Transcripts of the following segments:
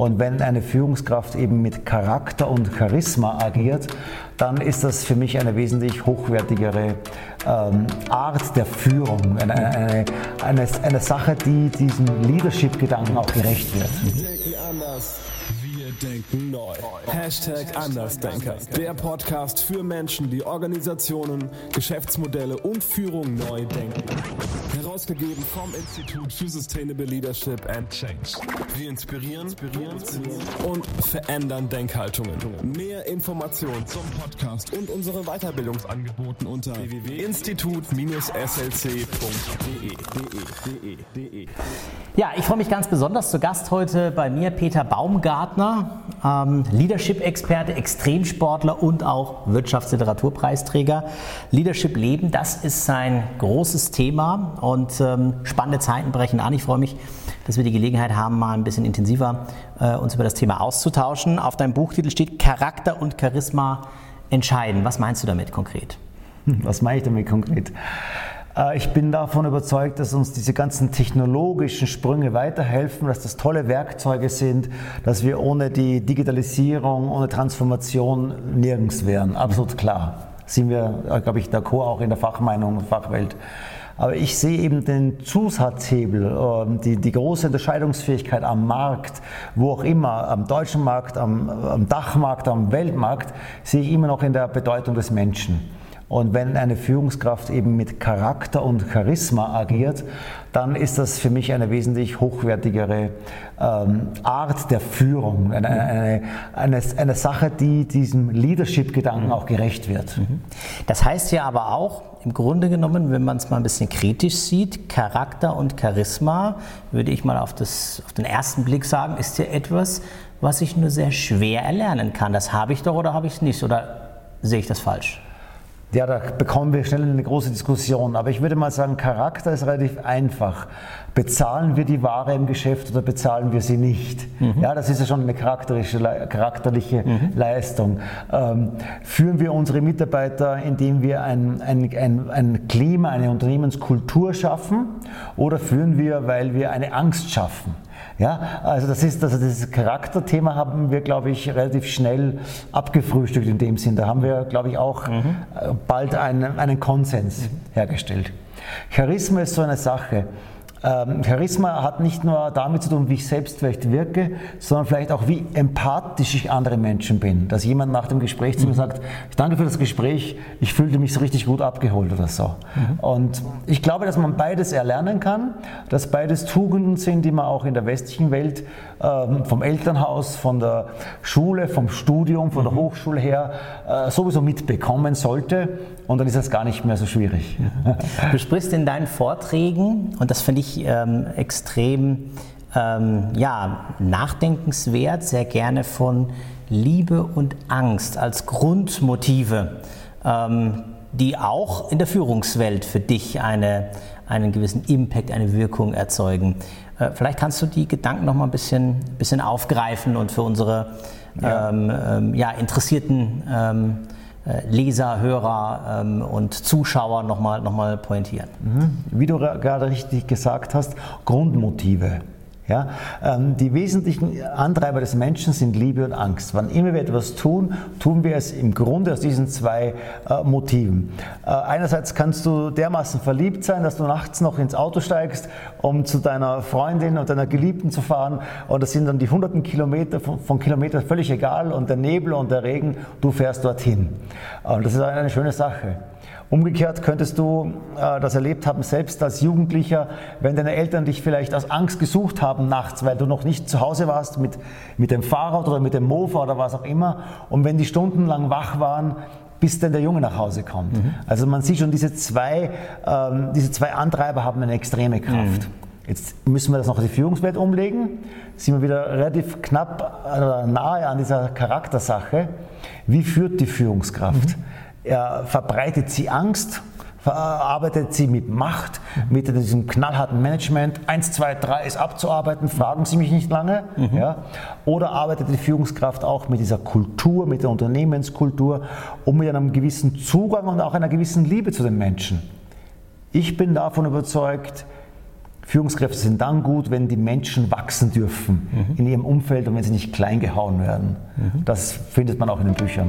Und wenn eine Führungskraft eben mit Charakter und Charisma agiert, dann ist das für mich eine wesentlich hochwertigere ähm, Art der Führung. Eine, eine, eine, eine Sache, die diesem Leadership-Gedanken auch gerecht wird. Wir denken neu. Hashtag Andersdenker. Der Podcast für Menschen, die Organisationen, Geschäftsmodelle und Führung neu denken. Herausgegeben vom Institut für Sustainable Leadership and Change. Wir inspirieren, inspirieren und verändern Denkhaltungen. Mehr Informationen zum Podcast und unseren Weiterbildungsangeboten unter www.institut-slc.de. Ja, ich freue mich ganz besonders. Zu Gast heute bei mir Peter Baumgartner, ähm, Leadership-Experte, Extremsportler und auch Wirtschaftsliteraturpreisträger. Leadership Leben, das ist sein großes Thema und ähm, spannende Zeiten brechen an. Ich freue mich, dass wir die Gelegenheit haben, mal ein bisschen intensiver äh, uns über das Thema auszutauschen. Auf deinem Buchtitel steht Charakter und Charisma entscheiden. Was meinst du damit konkret? Was meine ich damit konkret? Äh, ich bin davon überzeugt, dass uns diese ganzen technologischen Sprünge weiterhelfen, dass das tolle Werkzeuge sind, dass wir ohne die Digitalisierung, ohne Transformation nirgends wären. Absolut klar. Sind wir, äh, glaube ich, d'accord auch in der Fachmeinung, Fachwelt. Aber ich sehe eben den Zusatzhebel, ähm, die, die große Unterscheidungsfähigkeit am Markt, wo auch immer, am deutschen Markt, am, am Dachmarkt, am Weltmarkt, sehe ich immer noch in der Bedeutung des Menschen. Und wenn eine Führungskraft eben mit Charakter und Charisma agiert, dann ist das für mich eine wesentlich hochwertigere ähm, Art der Führung, eine, eine, eine, eine Sache, die diesem Leadership-Gedanken auch gerecht wird. Mhm. Das heißt ja aber auch, im Grunde genommen, wenn man es mal ein bisschen kritisch sieht, Charakter und Charisma, würde ich mal auf, das, auf den ersten Blick sagen, ist ja etwas, was ich nur sehr schwer erlernen kann. Das habe ich doch oder habe ich es nicht? Oder sehe ich das falsch? Ja, da bekommen wir schnell eine große Diskussion. Aber ich würde mal sagen, Charakter ist relativ einfach. Bezahlen wir die Ware im Geschäft oder bezahlen wir sie nicht? Mhm. Ja, das ist ja schon eine charakterische, charakterliche mhm. Leistung. Ähm, führen wir unsere Mitarbeiter, indem wir ein, ein, ein, ein Klima, eine Unternehmenskultur schaffen? Oder führen wir, weil wir eine Angst schaffen? Ja, also das ist, also dieses Charakterthema haben wir, glaube ich, relativ schnell abgefrühstückt in dem Sinn. Da haben wir, glaube ich, auch mhm. Äh, bald einen, einen Konsens hergestellt. Charisma ist so eine Sache. Ähm, Charisma hat nicht nur damit zu tun, wie ich selbst vielleicht wirke, sondern vielleicht auch, wie empathisch ich andere Menschen bin. Dass jemand nach dem Gespräch zu mir mhm. sagt, ich danke für das Gespräch, ich fühlte mich so richtig gut abgeholt oder so. Mhm. Und ich glaube, dass man beides erlernen kann, dass beides Tugenden sind, die man auch in der westlichen Welt ähm, vom Elternhaus, von der Schule, vom Studium, von der mhm. Hochschule her äh, sowieso mitbekommen sollte. Und dann ist das gar nicht mehr so schwierig. Du sprichst in deinen Vorträgen, und das finde ich ähm, extrem ähm, ja, nachdenkenswert, sehr gerne von Liebe und Angst als Grundmotive, ähm, die auch in der Führungswelt für dich eine, einen gewissen Impact, eine Wirkung erzeugen. Äh, vielleicht kannst du die Gedanken noch mal ein bisschen, bisschen aufgreifen und für unsere ja. Ähm, ähm, ja, interessierten ähm, äh, Leser, Hörer ähm, und Zuschauer nochmal noch mal pointieren. Mhm. Wie du gerade richtig gesagt hast, Grundmotive. Ja? Ähm, die wesentlichen Antreiber des Menschen sind Liebe und Angst. Wann immer wir etwas tun, tun wir es im Grunde aus diesen zwei äh, Motiven. Äh, einerseits kannst du dermaßen verliebt sein, dass du nachts noch ins Auto steigst, um zu deiner Freundin und deiner Geliebten zu fahren. Und das sind dann die hunderten Kilometer von, von Kilometern völlig egal und der Nebel und der Regen, du fährst dorthin. Und das ist eine schöne Sache. Umgekehrt könntest du äh, das erlebt haben, selbst als Jugendlicher, wenn deine Eltern dich vielleicht aus Angst gesucht haben nachts, weil du noch nicht zu Hause warst mit, mit dem Fahrrad oder mit dem Mofa oder was auch immer. Und wenn die stundenlang wach waren, bis dann der Junge nach Hause kommt. Mhm. Also man sieht schon, diese zwei, ähm, diese zwei Antreiber haben eine extreme Kraft. Mhm. Jetzt müssen wir das noch in die Führungswelt umlegen. Sind wir wieder relativ knapp äh, nahe an dieser Charaktersache. Wie führt die Führungskraft? Mhm. Er verbreitet sie Angst, verarbeitet sie mit Macht, mit diesem knallharten Management. Eins, zwei, drei ist abzuarbeiten, fragen Sie mich nicht lange. Mhm. Ja. Oder arbeitet die Führungskraft auch mit dieser Kultur, mit der Unternehmenskultur und mit einem gewissen Zugang und auch einer gewissen Liebe zu den Menschen. Ich bin davon überzeugt, Führungskräfte sind dann gut, wenn die Menschen wachsen dürfen mhm. in ihrem Umfeld und wenn sie nicht klein gehauen werden. Mhm. Das findet man auch in den Büchern.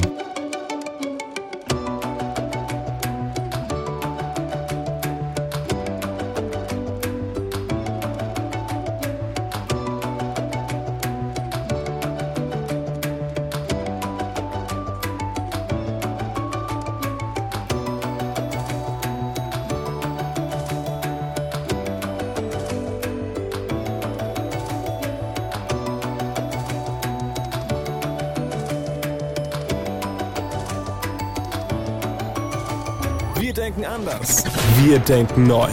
Denken anders. Wir denken neu.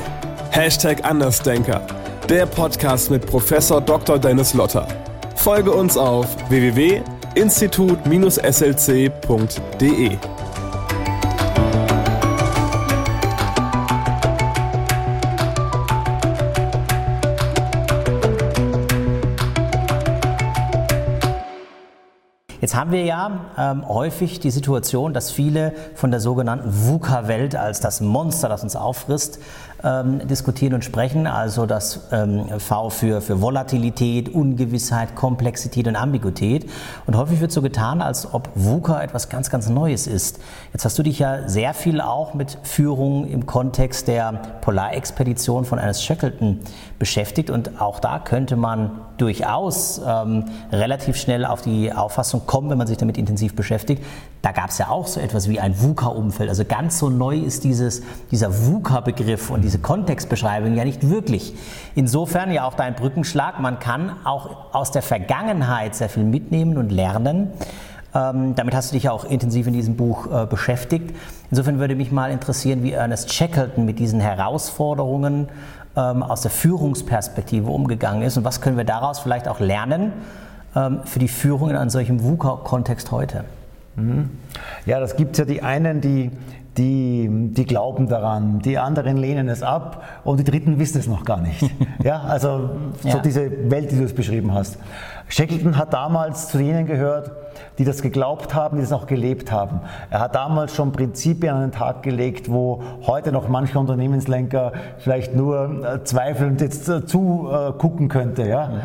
Hashtag Andersdenker. Der Podcast mit Professor Dr. Dennis Lotter. Folge uns auf www.institut-slc.de. Jetzt haben wir ja ähm, häufig die Situation, dass viele von der sogenannten VUCA-Welt als das Monster, das uns auffrisst, ähm, diskutieren und sprechen. Also das ähm, V für, für Volatilität, Ungewissheit, Komplexität und Ambiguität. Und häufig wird so getan, als ob VUCA etwas ganz, ganz Neues ist. Jetzt hast du dich ja sehr viel auch mit Führung im Kontext der Polarexpedition von Ernest Shackleton beschäftigt. Und auch da könnte man durchaus ähm, relativ schnell auf die Auffassung kommen, wenn man sich damit intensiv beschäftigt. Da gab es ja auch so etwas wie ein VUCA-Umfeld. Also ganz so neu ist dieses, dieser VUCA-Begriff und diese Kontextbeschreibung ja nicht wirklich. Insofern ja auch dein Brückenschlag, man kann auch aus der Vergangenheit sehr viel mitnehmen und lernen. Ähm, damit hast du dich ja auch intensiv in diesem Buch äh, beschäftigt. Insofern würde mich mal interessieren, wie Ernest Shackleton mit diesen Herausforderungen ähm, aus der Führungsperspektive umgegangen ist und was können wir daraus vielleicht auch lernen ähm, für die Führung in einem solchen VUCA-Kontext heute. Mhm. Ja, das gibt es ja die einen, die, die, die glauben daran, die anderen lehnen es ab und die Dritten wissen es noch gar nicht. ja, also so ja. diese Welt, die du es beschrieben hast. Shackleton hat damals zu denen gehört, die das geglaubt haben, die das auch gelebt haben. Er hat damals schon Prinzipien an den Tag gelegt, wo heute noch manche Unternehmenslenker vielleicht nur äh, zweifelnd jetzt äh, zugucken könnte. Ja? Mhm.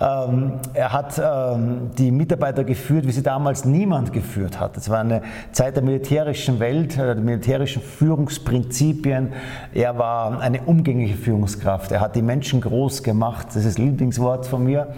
Ähm, er hat ähm, die Mitarbeiter geführt, wie sie damals niemand geführt hat. Es war eine Zeit der militärischen Welt, äh, der militärischen Führungsprinzipien. Er war eine umgängliche Führungskraft. Er hat die Menschen groß gemacht. Das ist Lieblingswort von mir.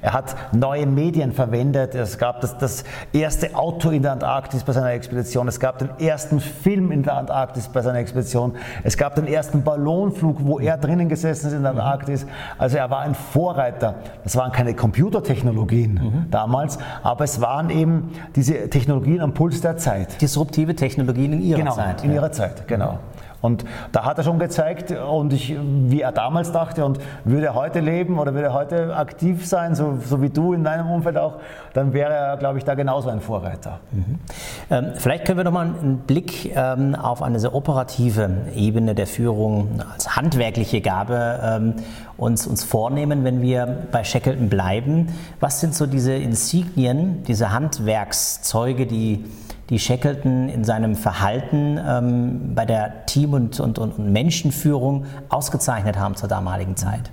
Er hat neue Medien verwendet. Es gab das, das erste Auto in der Antarktis bei seiner Expedition. Es gab den ersten Film in der Antarktis bei seiner Expedition. Es gab den ersten Ballonflug, wo er drinnen gesessen ist in der Antarktis. Also er war ein Vorreiter. Das waren keine Computertechnologien mhm. damals, aber es waren eben diese Technologien am Puls der Zeit. Disruptive Technologien in ihrer genau, Zeit. In ja. ihrer Zeit, genau. Und da hat er schon gezeigt, und ich, wie er damals dachte, und würde er heute leben oder würde er heute aktiv sein, so, so wie du in deinem Umfeld auch, dann wäre er, glaube ich, da genauso ein Vorreiter. Mhm. Ähm, vielleicht können wir nochmal einen Blick ähm, auf eine sehr operative Ebene der Führung als handwerkliche Gabe ähm, uns, uns vornehmen, wenn wir bei Shackleton bleiben. Was sind so diese Insignien, diese Handwerkszeuge, die die Shackleton in seinem Verhalten ähm, bei der Team- und, und, und Menschenführung ausgezeichnet haben zur damaligen Zeit?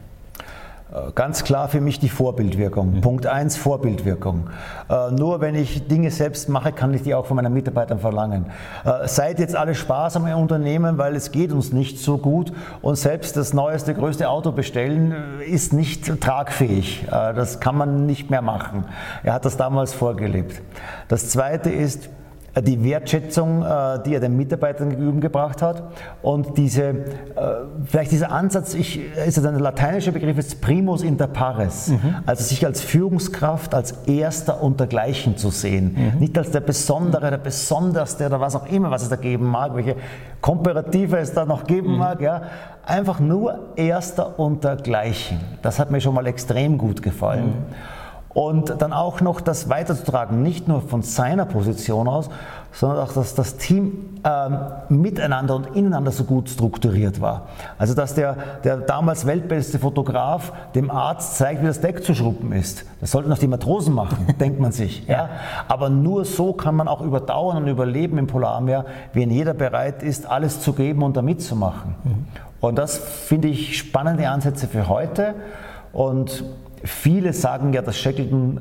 Äh, ganz klar für mich die Vorbildwirkung. Mhm. Punkt 1, Vorbildwirkung. Äh, nur wenn ich Dinge selbst mache, kann ich die auch von meinen Mitarbeitern verlangen. Äh, seid jetzt alle sparsam im Unternehmen, weil es geht uns nicht so gut und selbst das neueste, größte Auto bestellen äh, ist nicht tragfähig. Äh, das kann man nicht mehr machen. Er hat das damals vorgelebt. Das zweite ist, die Wertschätzung, äh, die er den Mitarbeitern gegenübergebracht hat und diese, äh, vielleicht dieser Ansatz, ich, ist ein lateinischer Begriff, ist primus inter pares, mhm. also sich als Führungskraft, als Erster untergleichen zu sehen, mhm. nicht als der Besondere, der Besonderste oder was auch immer, was es da geben mag, welche Komparative es da noch geben mhm. mag, ja, einfach nur Erster untergleichen. Das hat mir schon mal extrem gut gefallen. Und dann auch noch das weiterzutragen, nicht nur von seiner Position aus, sondern auch, dass das Team ähm, miteinander und ineinander so gut strukturiert war. Also dass der, der damals weltbeste Fotograf dem Arzt zeigt, wie das Deck zu schruppen ist. Das sollten auch die Matrosen machen, denkt man sich. Ja? Aber nur so kann man auch überdauern und überleben im Polarmeer, wenn jeder bereit ist, alles zu geben und da mitzumachen. Mhm. Und das finde ich spannende Ansätze für heute. Und Viele sagen ja, dass Shackleton,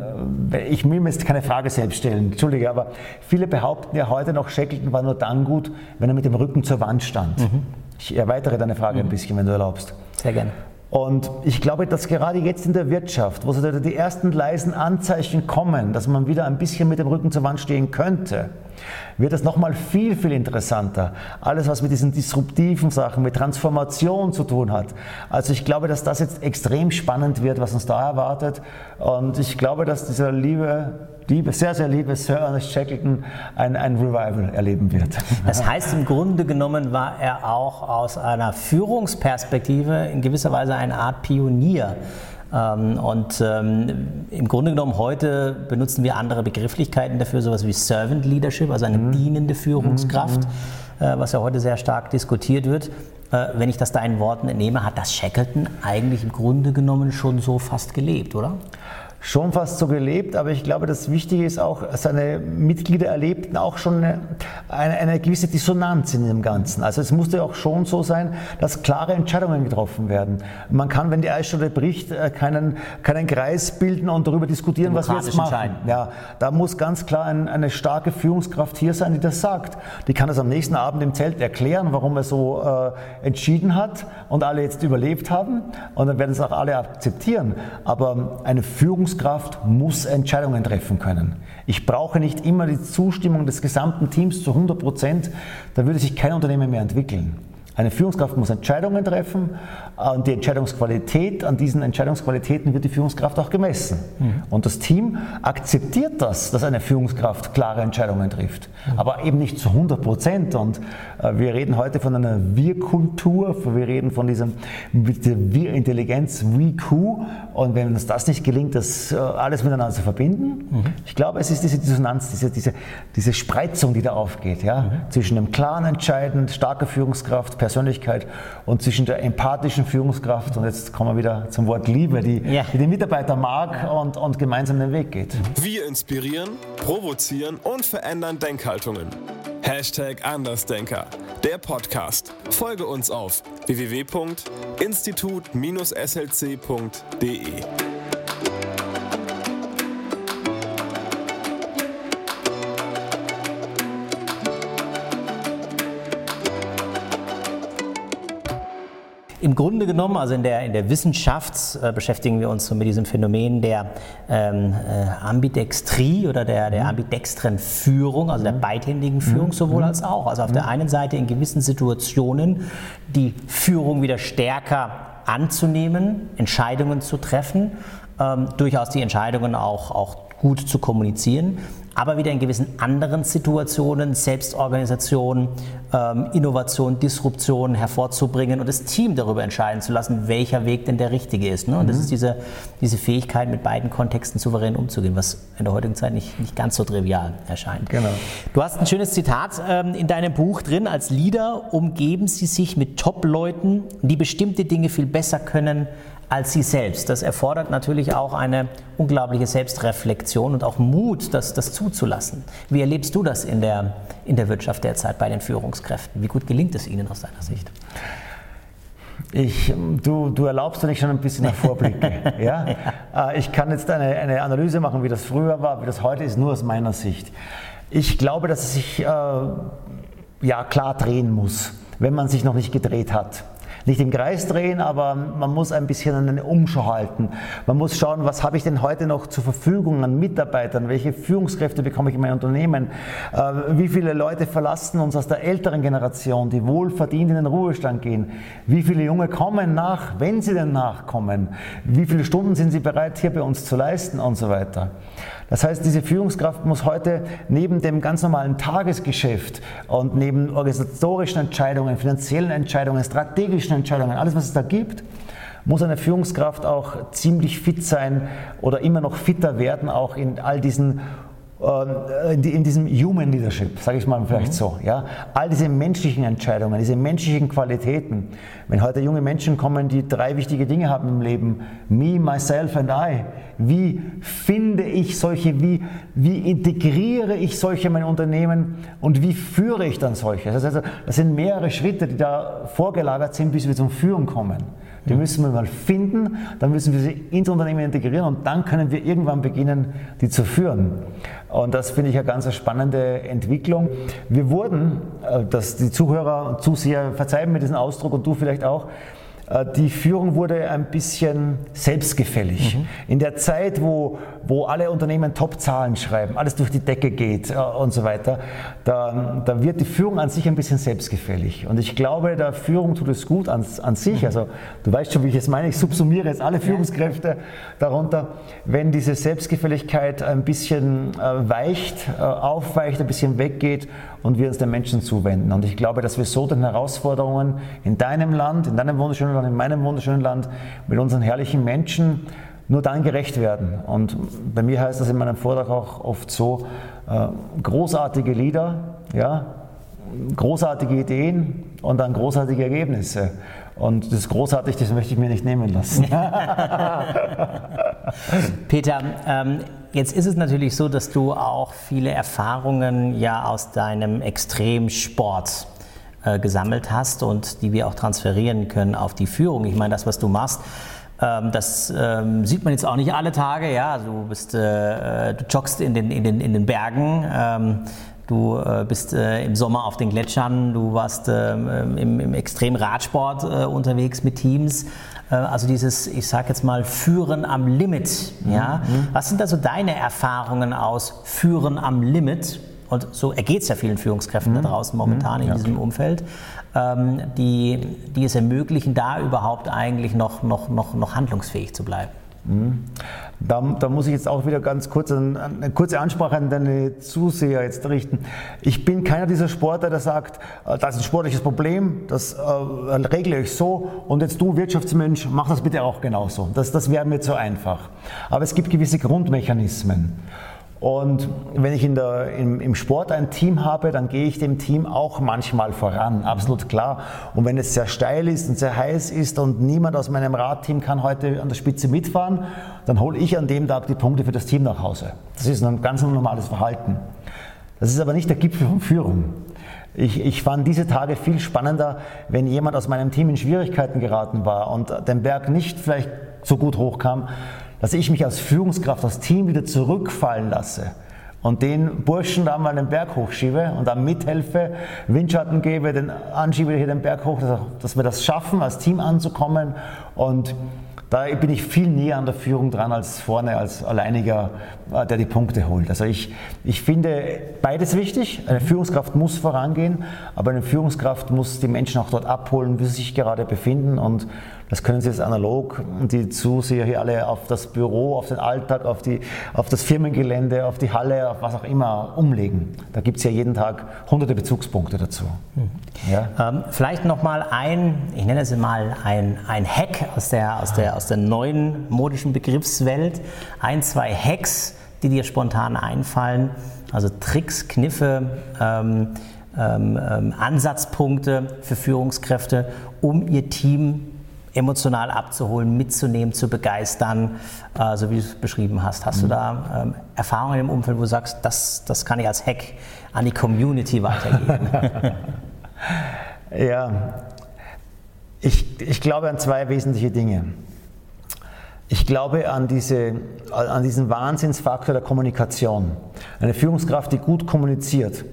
äh, ich will mir jetzt keine Frage selbst stellen, entschuldige, aber viele behaupten ja heute noch, Shackleton war nur dann gut, wenn er mit dem Rücken zur Wand stand. Mhm. Ich erweitere deine Frage mhm. ein bisschen, wenn du erlaubst. Sehr gerne. Und ich glaube, dass gerade jetzt in der Wirtschaft, wo so die ersten leisen Anzeichen kommen, dass man wieder ein bisschen mit dem Rücken zur Wand stehen könnte, wird es nochmal viel, viel interessanter. Alles, was mit diesen disruptiven Sachen, mit Transformation zu tun hat. Also ich glaube, dass das jetzt extrem spannend wird, was uns da erwartet. Und ich glaube, dass dieser liebe liebe, sehr, sehr liebe Sir Ernest Shackleton ein, ein Revival erleben wird. Das heißt, im Grunde genommen war er auch aus einer Führungsperspektive in gewisser Weise eine Art Pionier. Ähm, und ähm, im Grunde genommen heute benutzen wir andere Begrifflichkeiten dafür, sowas wie Servant Leadership, also eine mhm. dienende Führungskraft, mhm. äh, was ja heute sehr stark diskutiert wird. Äh, wenn ich das deinen Worten entnehme, hat das Shackleton eigentlich im Grunde genommen schon so fast gelebt, oder? Schon fast so gelebt, aber ich glaube, das Wichtige ist auch, seine Mitglieder erlebten auch schon eine, eine, eine, gewisse Dissonanz in dem Ganzen. Also es musste auch schon so sein, dass klare Entscheidungen getroffen werden. Man kann, wenn die Eisstunde bricht, äh, keinen, keinen Kreis bilden und darüber diskutieren, was wir jetzt machen. Ja, da muss ganz klar ein, eine starke Führungskraft hier sein, die das sagt. Die kann das am nächsten Abend im Zelt erklären, warum er so äh, entschieden hat und alle jetzt überlebt haben und dann werden es auch alle akzeptieren. Aber eine Führungskraft Führungskraft muss Entscheidungen treffen können. Ich brauche nicht immer die Zustimmung des gesamten Teams zu 100 Prozent, da würde sich kein Unternehmen mehr entwickeln. Eine Führungskraft muss Entscheidungen treffen und die Entscheidungsqualität, an diesen Entscheidungsqualitäten wird die Führungskraft auch gemessen. Mhm. Und das Team akzeptiert das, dass eine Führungskraft klare Entscheidungen trifft, mhm. aber eben nicht zu 100 Prozent. Und äh, wir reden heute von einer Wir-Kultur, wir reden von diesem Wir-Intelligenz, We-Q. Und wenn uns das nicht gelingt, das äh, alles miteinander zu verbinden, mhm. ich glaube, es ist diese Dissonanz, diese, diese, diese Spreizung, die da aufgeht, ja, mhm. zwischen dem klaren Entscheiden, starker Führungskraft, Persönlichkeit und zwischen der empathischen Führungskraft und jetzt kommen wir wieder zum Wort Liebe, die, ja. die den Mitarbeiter mag und, und gemeinsam den Weg geht. Wir inspirieren, provozieren und verändern Denkhaltungen. Hashtag Andersdenker, der Podcast. Folge uns auf www.institut-slc.de. Im Grunde genommen, also in der, in der Wissenschaft äh, beschäftigen wir uns so mit diesem Phänomen der ähm, äh, Ambidextrie oder der, der mhm. ambidextren Führung, also der mhm. beidhändigen Führung mhm. sowohl als auch. Also auf der einen Seite in gewissen Situationen die Führung wieder stärker anzunehmen, Entscheidungen zu treffen, ähm, durchaus die Entscheidungen auch, auch gut zu kommunizieren aber wieder in gewissen anderen Situationen Selbstorganisation, ähm, Innovation, Disruption hervorzubringen und das Team darüber entscheiden zu lassen, welcher Weg denn der richtige ist. Ne? Und mhm. das ist diese, diese Fähigkeit, mit beiden Kontexten souverän umzugehen, was in der heutigen Zeit nicht, nicht ganz so trivial erscheint. Genau. Du hast ein schönes Zitat ähm, in deinem Buch drin. Als Leader umgeben Sie sich mit Top-Leuten, die bestimmte Dinge viel besser können als sie selbst. Das erfordert natürlich auch eine unglaubliche Selbstreflexion und auch Mut, das, das zuzulassen. Wie erlebst du das in der, in der Wirtschaft derzeit bei den Führungskräften? Wie gut gelingt es ihnen aus deiner Sicht? Ich, du, du erlaubst mir schon ein bisschen Vorblicke. ja? ja? Äh, ich kann jetzt eine, eine Analyse machen, wie das früher war, wie das heute ist, nur aus meiner Sicht. Ich glaube, dass es sich äh, ja, klar drehen muss, wenn man sich noch nicht gedreht hat nicht im Kreis drehen, aber man muss ein bisschen eine Umschau halten. Man muss schauen, was habe ich denn heute noch zur Verfügung an Mitarbeitern, welche Führungskräfte bekomme ich in mein Unternehmen, äh, wie viele Leute verlassen uns aus der älteren Generation, die wohlverdient in den Ruhestand gehen, wie viele Junge kommen nach, wenn sie denn nachkommen, wie viele Stunden sind sie bereit hier bei uns zu leisten und so weiter. Das heißt, diese Führungskraft muss heute neben dem ganz normalen Tagesgeschäft und neben organisatorischen Entscheidungen, finanziellen Entscheidungen, strategischen Entscheidungen, alles was es da gibt, muss eine Führungskraft auch ziemlich fit sein oder immer noch fitter werden, auch in all diesen äh, in, in diesem Human Leadership, sage ich mal vielleicht mhm. so. Ja? All diese menschlichen Entscheidungen, diese menschlichen Qualitäten. Wenn heute junge Menschen kommen, die drei wichtige Dinge haben im Leben, me, myself and I, wie finde ich solche, wie, wie integriere ich solche in mein Unternehmen und wie führe ich dann solche? Das, heißt, das sind mehrere Schritte, die da vorgelagert sind, bis wir zum Führen kommen. Die müssen wir mal finden, dann müssen wir sie ins Unternehmen integrieren und dann können wir irgendwann beginnen, die zu führen. Und das finde ich eine ganz spannende Entwicklung. Wir wurden, äh, dass die Zuhörer und Zuseher verzeihen mir diesen Ausdruck und du vielleicht auch, die Führung wurde ein bisschen selbstgefällig. Mhm. In der Zeit, wo, wo alle Unternehmen Top-Zahlen schreiben, alles durch die Decke geht äh, und so weiter, da, da wird die Führung an sich ein bisschen selbstgefällig. Und ich glaube, der Führung tut es gut an, an sich. Mhm. Also du weißt schon, wie ich es meine. Ich subsumiere jetzt alle Führungskräfte darunter. Wenn diese Selbstgefälligkeit ein bisschen äh, weicht, aufweicht, ein bisschen weggeht und wir uns den Menschen zuwenden. Und ich glaube, dass wir so den Herausforderungen in deinem Land, in deinem wunderschönen Land, in meinem wunderschönen Land, mit unseren herrlichen Menschen nur dann gerecht werden. Und bei mir heißt das in meinem Vortrag auch oft so, äh, großartige Lieder, ja, großartige Ideen und dann großartige Ergebnisse. Und das ist großartig, das möchte ich mir nicht nehmen lassen. Peter, ähm, Jetzt ist es natürlich so, dass du auch viele Erfahrungen ja aus deinem Extremsport äh, gesammelt hast und die wir auch transferieren können auf die Führung. Ich meine, das, was du machst, ähm, das ähm, sieht man jetzt auch nicht alle Tage. Ja, also du bist, äh, du joggst in den, in den, in den Bergen. Ähm, Du äh, bist äh, im Sommer auf den Gletschern, du warst äh, im, im Extremradsport äh, unterwegs mit Teams. Äh, also dieses, ich sage jetzt mal, Führen am Limit. Ja? Mhm. Was sind also deine Erfahrungen aus Führen am Limit? Und so ergeht es ja vielen Führungskräften mhm. da draußen momentan mhm. in ja, diesem klar. Umfeld, ähm, die, die es ermöglichen, da überhaupt eigentlich noch, noch, noch, noch handlungsfähig zu bleiben. Da, da, muss ich jetzt auch wieder ganz kurz eine, eine kurze Ansprache an deine Zuseher jetzt richten. Ich bin keiner dieser Sportler, der sagt, äh, das ist ein sportliches Problem, das äh, regle ich so und jetzt du Wirtschaftsmensch, mach das bitte auch genauso. Das, das wäre mir zu einfach. Aber es gibt gewisse Grundmechanismen. Und wenn ich in der, im, im, Sport ein Team habe, dann gehe ich dem Team auch manchmal voran, absolut klar. Und wenn es sehr steil ist und sehr heiß ist und niemand aus meinem Radteam kann heute an der Spitze mitfahren, dann hole ich an dem Tag die Punkte für das Team nach Hause. Das ist ein ganz normales Verhalten. Das ist aber nicht der Gipfel von Führung. Ich, ich, fand diese Tage viel spannender, wenn jemand aus meinem Team in Schwierigkeiten geraten war und den Berg nicht vielleicht so gut hochkam, dass ich mich als Führungskraft, das Team wieder zurückfallen lasse und den Burschen da mal den Berg hochschiebe und dann mithelfe, Windschatten gebe, den anschiebe hier den Berg hoch, dass wir das schaffen, als Team anzukommen und da bin ich viel näher an der Führung dran als vorne, als alleiniger, äh, der die Punkte holt. Also ich, ich finde beides wichtig. Eine Führungskraft muss vorangehen, aber eine Führungskraft muss die Menschen auch dort abholen, wie sie sich gerade befinden und das können Sie jetzt analog, die Zuseher hier alle auf das Büro, auf den Alltag, auf, die, auf das Firmengelände, auf die Halle, auf was auch immer umlegen. Da gibt es ja jeden Tag hunderte Bezugspunkte dazu. Mhm. Ja? Ähm, vielleicht nochmal ein, ich nenne es mal ein, ein Hack aus der, aus, der, aus der neuen modischen Begriffswelt. Ein, zwei Hacks, die dir spontan einfallen. Also Tricks, Kniffe, ähm, ähm, ähm Ansatzpunkte für Führungskräfte, um ihr Team emotional abzuholen, mitzunehmen, zu begeistern, äh, so wie du es beschrieben hast. Hast mhm. du da ähm, Erfahrungen im Umfeld, wo du sagst, das, das kann ich als Hack an die Community weitergeben? ja, ich, ich glaube an zwei wesentliche Dinge. Ich glaube an, diese, an diesen Wahnsinnsfaktor der Kommunikation. Eine Führungskraft, die gut kommuniziert.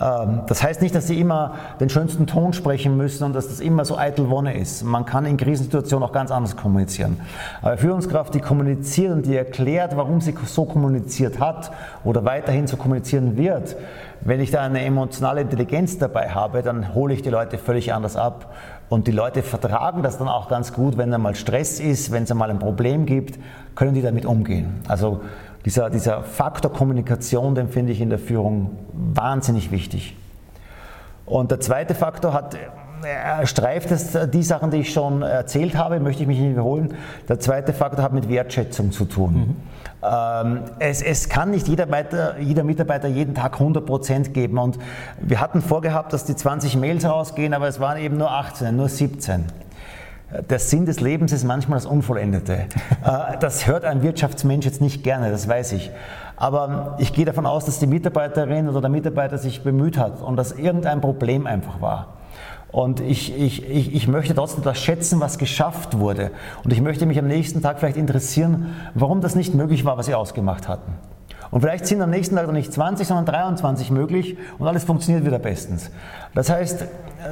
Ähm, das heißt nicht, dass sie immer den schönsten Ton sprechen müssen und dass das immer so eitel Wonne ist. Man kann in Krisensituationen auch ganz anders kommunizieren. Aber Führungskraft, die kommuniziert und die erklärt, warum sie so kommuniziert hat oder weiterhin so kommunizieren wird, wenn ich da eine emotionale Intelligenz dabei habe, dann hole ich die Leute völlig anders ab. Und die Leute vertragen das dann auch ganz gut, wenn da mal Stress ist, wenn es einmal ein Problem gibt, können die damit umgehen. Also dieser, dieser Faktor Kommunikation, den finde ich in der Führung wahnsinnig wichtig. Und der zweite Faktor hat streift es die Sachen, die ich schon erzählt habe, möchte ich mich nicht wiederholen. Der zweite Faktor hat mit Wertschätzung zu tun. Mhm. Ähm, es, es, kann nicht jeder, Mitarbeiter, jeder Mitarbeiter jeden Tag 100 Prozent geben. Und wir hatten vorgehabt, dass die 20 Mails rausgehen, aber es waren eben nur 18, nur 17. Der Sinn des Lebens ist manchmal das Unvollendete. Äh, das hört ein Wirtschaftsmensch jetzt nicht gerne, das weiß ich. Aber ich gehe davon aus, dass die Mitarbeiterin oder der Mitarbeiter sich bemüht hat und dass irgendein Problem einfach war. Und ich, ich, ich, ich möchte trotzdem das schätzen, was geschafft wurde. Und ich möchte mich am nächsten Tag vielleicht interessieren, warum das nicht möglich war, was sie ausgemacht hatten. Und vielleicht sind am nächsten Tag nicht 20, sondern 23 möglich und alles funktioniert wieder bestens. Das heißt,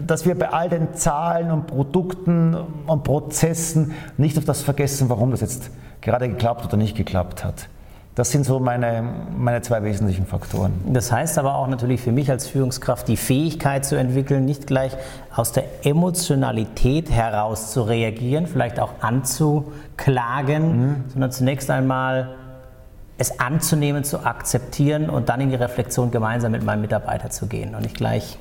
dass wir bei all den Zahlen und Produkten und Prozessen nicht auf das vergessen, warum das jetzt gerade geklappt oder nicht geklappt hat. Das sind so meine, meine zwei wesentlichen Faktoren. Das heißt aber auch natürlich für mich als Führungskraft die Fähigkeit zu entwickeln, nicht gleich aus der Emotionalität heraus zu reagieren, vielleicht auch anzuklagen, mhm. sondern zunächst einmal es anzunehmen, zu akzeptieren und dann in die Reflexion gemeinsam mit meinem Mitarbeiter zu gehen und nicht gleich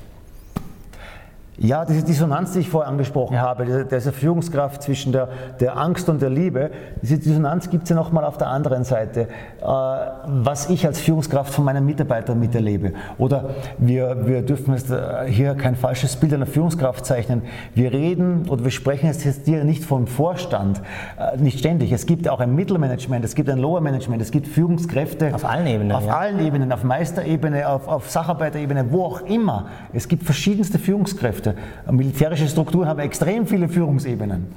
ja, diese Dissonanz, die ich vorher angesprochen ja. habe, diese Führungskraft zwischen der, der Angst und der Liebe, diese Dissonanz gibt es ja nochmal auf der anderen Seite, äh, was ich als Führungskraft von meinen Mitarbeitern miterlebe. Oder wir, wir dürfen jetzt äh, hier kein falsches Bild einer Führungskraft zeichnen. Wir reden oder wir sprechen jetzt hier nicht vom Vorstand, äh, nicht ständig. Es gibt auch ein Mittelmanagement, es gibt ein Lower Management, es gibt Führungskräfte. Auf allen Ebenen. Auf ja. allen Ebenen, auf Meisterebene, auf, auf Sacharbeiterebene, wo auch immer. Es gibt verschiedenste Führungskräfte. Führungskräfte. Militärische Strukturen haben extrem viele Führungsebenen.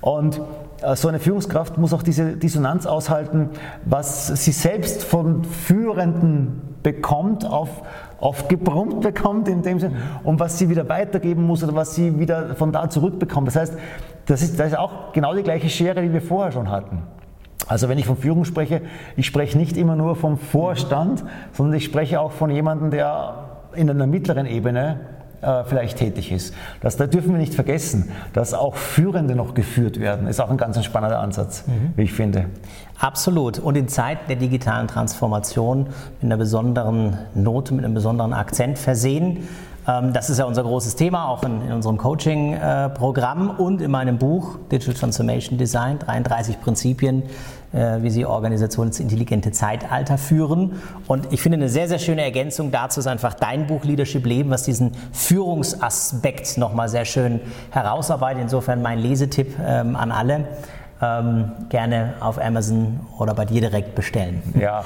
Und äh, so eine Führungskraft muss auch diese Dissonanz aushalten, was sie selbst von Führenden bekommt, auf, aufgebrummt bekommt in dem Sinne, und was sie wieder weitergeben muss oder was sie wieder von da zurückbekommt. Das heißt, das ist, das ist auch genau die gleiche Schere, die wir vorher schon hatten. Also wenn ich von Führung spreche, ich spreche nicht immer nur vom Vorstand, sondern ich spreche auch von jemandem, der in einer mittleren Ebene äh, vielleicht tätig ist. Das, da dürfen wir nicht vergessen, dass auch Führende noch geführt werden. Ist auch ein ganz spannender Ansatz, mhm. wie ich finde. Absolut. Und in Zeiten der digitalen Transformation mit einer besonderen Note, mit einem besonderen Akzent versehen. Ähm, das ist ja unser großes Thema, auch in, in unserem Coaching-Programm und in meinem Buch Digital Transformation Design, 33 Prinzipien, äh, wie Sie Organisationen ins intelligente Zeitalter führen. Und ich finde eine sehr, sehr schöne Ergänzung dazu ist einfach dein Buch Leadership Leben, was diesen Führungsaspekt nochmal sehr schön herausarbeitet. Insofern mein Lesetipp ähm, an alle ähm, gerne auf Amazon oder bei dir direkt bestellen. Ja,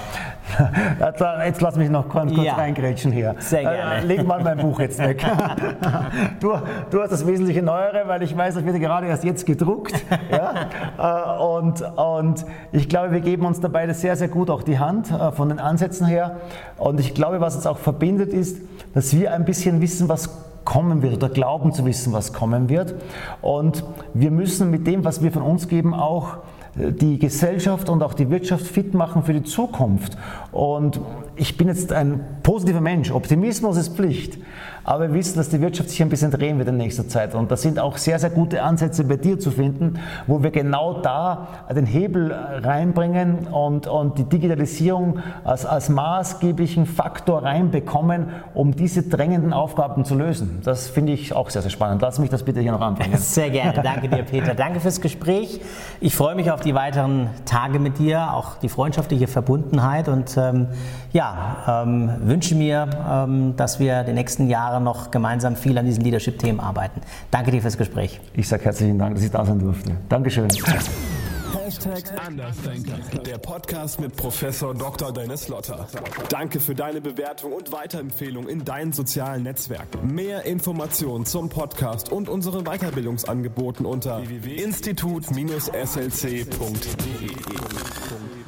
jetzt lass mich noch kurz, kurz ja. reingrätschen hier. Sehr äh, gerne. Äh, leg mal mein Buch jetzt weg. du, du hast das wesentliche Neuere, weil ich weiß, das wird gerade erst jetzt gedruckt. ja? Äh, und, und ich glaube, wir geben uns dabei sehr, sehr gut auch die Hand äh, von den Ansätzen her. Und ich glaube, was uns auch verbindet, ist, dass wir ein bisschen wissen, was kommen wird oder glauben zu wissen, was kommen wird. Und wir müssen mit dem, was wir von uns geben, auch äh, die Gesellschaft und auch die Wirtschaft fit machen für die Zukunft. Und ich bin jetzt ein positiver Mensch. Optimismus ist Pflicht. Aber wir wissen, dass die Wirtschaft sich ein bisschen drehen wird in nächster Zeit. Und da sind auch sehr, sehr gute Ansätze bei dir zu finden, wo wir genau da den Hebel reinbringen und, und die Digitalisierung als, als maßgeblichen Faktor reinbekommen, um diese drängenden Aufgaben zu lösen. Das finde ich auch sehr, sehr spannend. Lass mich das bitte hier noch anbringen. Sehr gerne. Danke dir, Peter. Danke fürs Gespräch. Ich freue mich auf die weiteren Tage mit dir, auch die freundschaftliche Verbundenheit und ähm, ja, ähm, wünsche mir, ähm, dass wir die nächsten Jahre Jahre noch gemeinsam viel an diesen Leadership-Themen arbeiten. Danke dir fürs Gespräch. Ich sage herzlichen Dank, dass ich da sein durfte. Dankeschön. Hashtag Andersdenker, der Podcast mit Professor Dr. Dennis Lotter. Danke für deine Bewertung und Weiterempfehlung in deinen sozialen Netzwerken. Mehr Informationen zum Podcast und unseren Weiterbildungsangeboten unter www.institut-slc.de.